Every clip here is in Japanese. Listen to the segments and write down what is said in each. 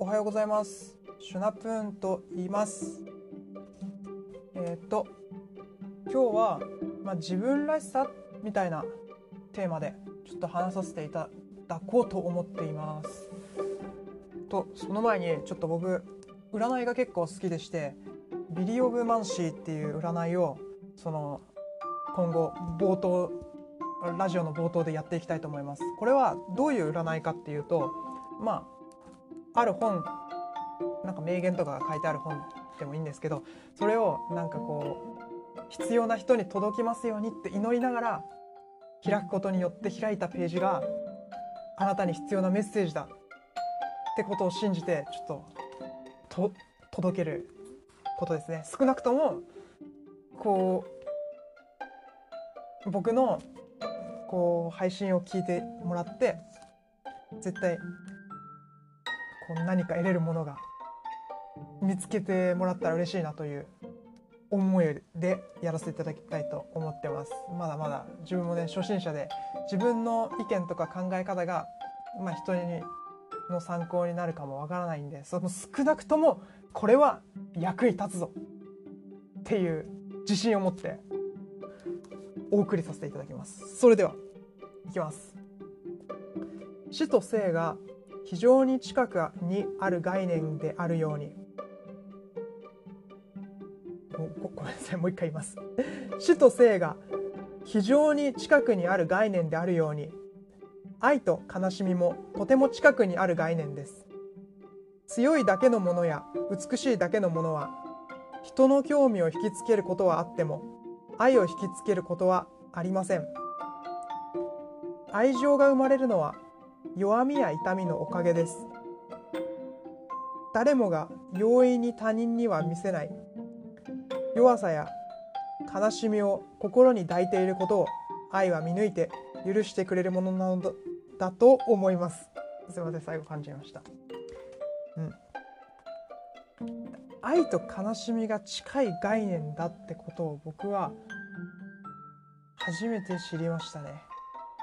おはようございます。シュナプーンと言います。えっ、と今日は、まあ、自分らしさみたいなテーマでちょっと話させていただこうと思っています。とその前にちょっと僕占いが結構好きでしてビリオブマンシーっていう占いをその今後冒頭ラジオの冒頭でやっていきたいと思います。これはどういう占いかっていうとまあある本なんか名言とかが書いてある本でもいいんですけどそれをなんかこう必要な人に届きますようにって祈りながら開くことによって開いたページがあなたに必要なメッセージだってことを信じてちょっとと届けることですね。少なくともこう僕のこう配信を聞いてもらって絶対こう何か得れるものが見つけてもらったら嬉しいなという思いでやらせていただきたいと思ってます。まだまだ自分もね初心者で自分の意見とか考え方が、まあ、人にの参考になるかもわからないんでその少なくともこれは役に立つぞっていう自信を持ってお送りさせていただきます。それではいきます。死と生が非常に近くにある概念であるように。ごごめんなさい。もう一回言います。死と生が非常に近くにある概念であるように。愛と悲しみもとても近くにある概念です。強いだけのものや美しいだけのものは人の興味を引きつけることはあっても愛を引きつけることはありません。愛情が生まれるのは弱みや痛みのおかげです。誰もが容易に他人には見せない。弱さや悲しみを心に抱いていることを愛は見抜いて許してくれるものなのだだと思います。すいません最後感じました。うん。愛と悲しみが近い概念だってことを僕は初めて知りましたね。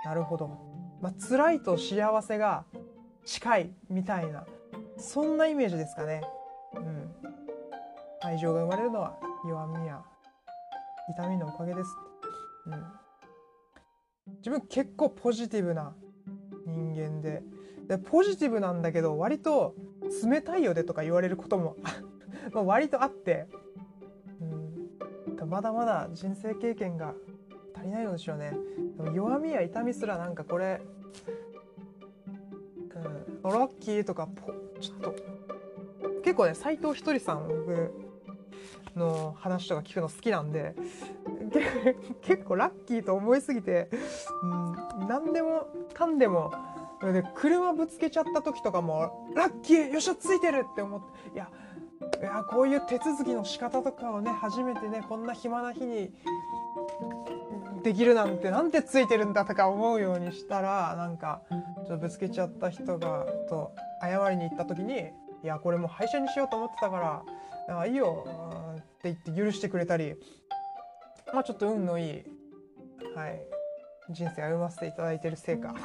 なるほど、まあ辛いと幸せが近いみたいなそんなイメージですかね。うん。愛情が生まれるのは弱みや痛みのおかげですうん。自分結構ポジティブな人間ででポジティブなんだけど割と冷たいよねとか言われることも ま割とあって、うん、まだまだ人生経験がりないのでしょうね。でも弱みや痛みすらなんかこれ、うん、ラッキーとかポちょっと。結構ね斎藤ひとりさん僕の話とか聞くの好きなんで 結構ラッキーと思いすぎて、うん、何でもかんでもで車ぶつけちゃった時とかもラッキーよっしゃついてるって思っていやいやこういう手続きの仕方とかをね初めてねこんな暇な日にできるなんてなんてついてるんだとか思うようにしたらなんかちょっとぶつけちゃった人がと謝りに行った時に「いやこれもう廃車にしようと思ってたからあいいよ」って言って許してくれたりまあちょっと運のいい、はい、人生歩ませていただいてるせいか、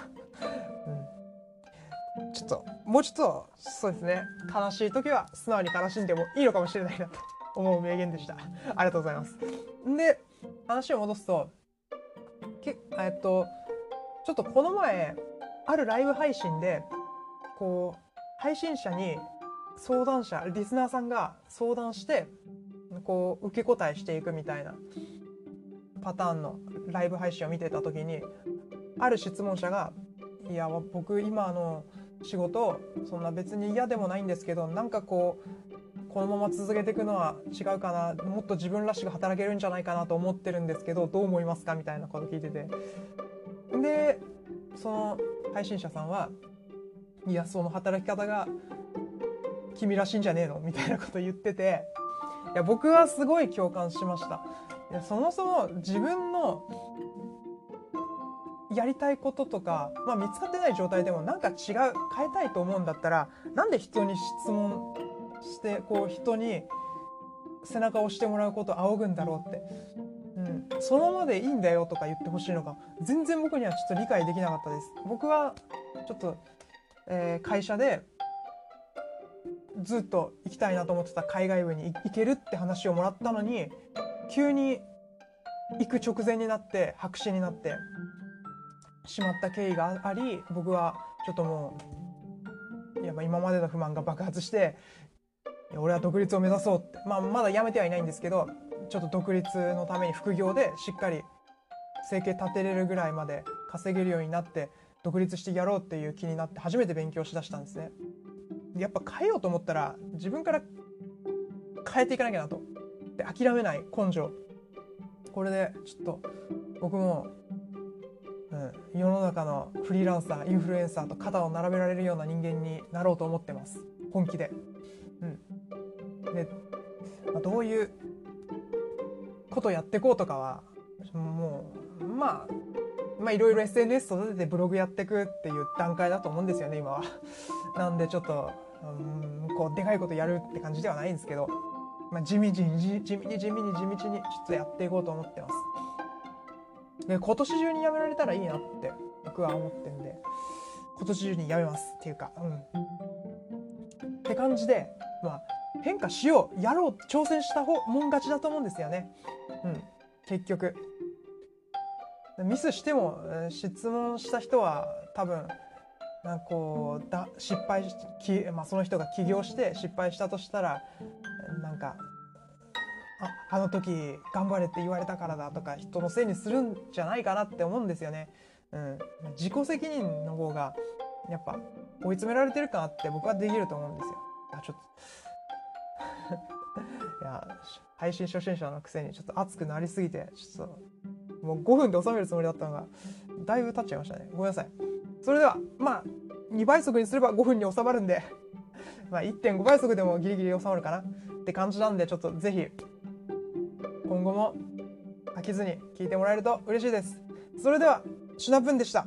うん、ちょっともうちょっとそうですね。悲しい時は素直に悲しんでもいいのかもしれないなと思う名言でした。ありがとうございます。で話を戻すとけえっとちょっとこの前あるライブ配信でこう配信者に相談者リスナーさんが相談してこう受け答えしていくみたいなパターンのライブ配信を見てた時にある質問者が「いや僕今の仕事そんな別に嫌でもないんですけどなんかこうこのまま続けていくのは違うかなもっと自分らしく働けるんじゃないかなと思ってるんですけどどう思いますか?」みたいなこと聞いててでその配信者さんは「いやその働き方が君らしいんじゃねえの?」みたいなこと言ってていや僕はすごい共感しました。いやそもそも自分のやりたいこととか、まあ、見つかってない状態でもなんか違う変えたいと思うんだったらなんで人に質問してこう人に背中を押してもらうことを仰ぐんだろうって、うん、そのままでいいんだよとか言ってほしいのか全然僕にはちょっと理解できなかったです。僕はちょっと、えー会社でずっと行きたいなと思ってた海外部に行けるって話をもらったのに急に行く直前になって白紙になってしまった経緯があり僕はちょっともうやっぱ今までの不満が爆発して俺は独立を目指そうって、まあ、まだ辞めてはいないんですけどちょっと独立のために副業でしっかり生計立てれるぐらいまで稼げるようになって独立してやろうっていう気になって初めて勉強しだしたんですね。やっぱ変えようと思ったら自分から変えていかなきゃなと。で諦めない根性。これでちょっと僕も、うん、世の中のフリーランサーインフルエンサーと肩を並べられるような人間になろうと思ってます本気で。うん、で、まあ、どういうことやっていこうとかはもうまあまあいろいろ SNS 育ててブログやっていくっていう段階だと思うんですよね今は。なんでちょっとうんこうでかいことやるって感じではないんですけど、まあ、地道に地味に地味に地道に地道にちょっとやっていこうと思ってます。で今年中にやめられたらいいなって僕は思ってんで今年中にやめますっていうかうん。って感じでまあ変化しようやろう挑戦した方もん勝ちだと思うんですよね。うん結局ミスしても質問した人は多分なんかこうだ失敗き、まあ、その人が起業して失敗したとしたらなんかああの時頑張れって言われたからだとか人のせいにするんじゃないかなって思うんですよね。うん、自己責任の方がやっぱ追い詰められてるかなって僕はできると思うんですよ。あちょっといや配信初心者のくせにちょっと熱くなりすぎてちょっともう5分で収めるつもりだったのが、だいぶ経っちゃいましたね。ごめんなさい。それでは、まあ、2倍速にすれば5分に収まるんで まあ1.5倍速でもギリギリ収まるかなって感じなんで、ちょっとぜひ、今後も飽きずに聞いてもらえると嬉しいです。それでは、シュナプンでした。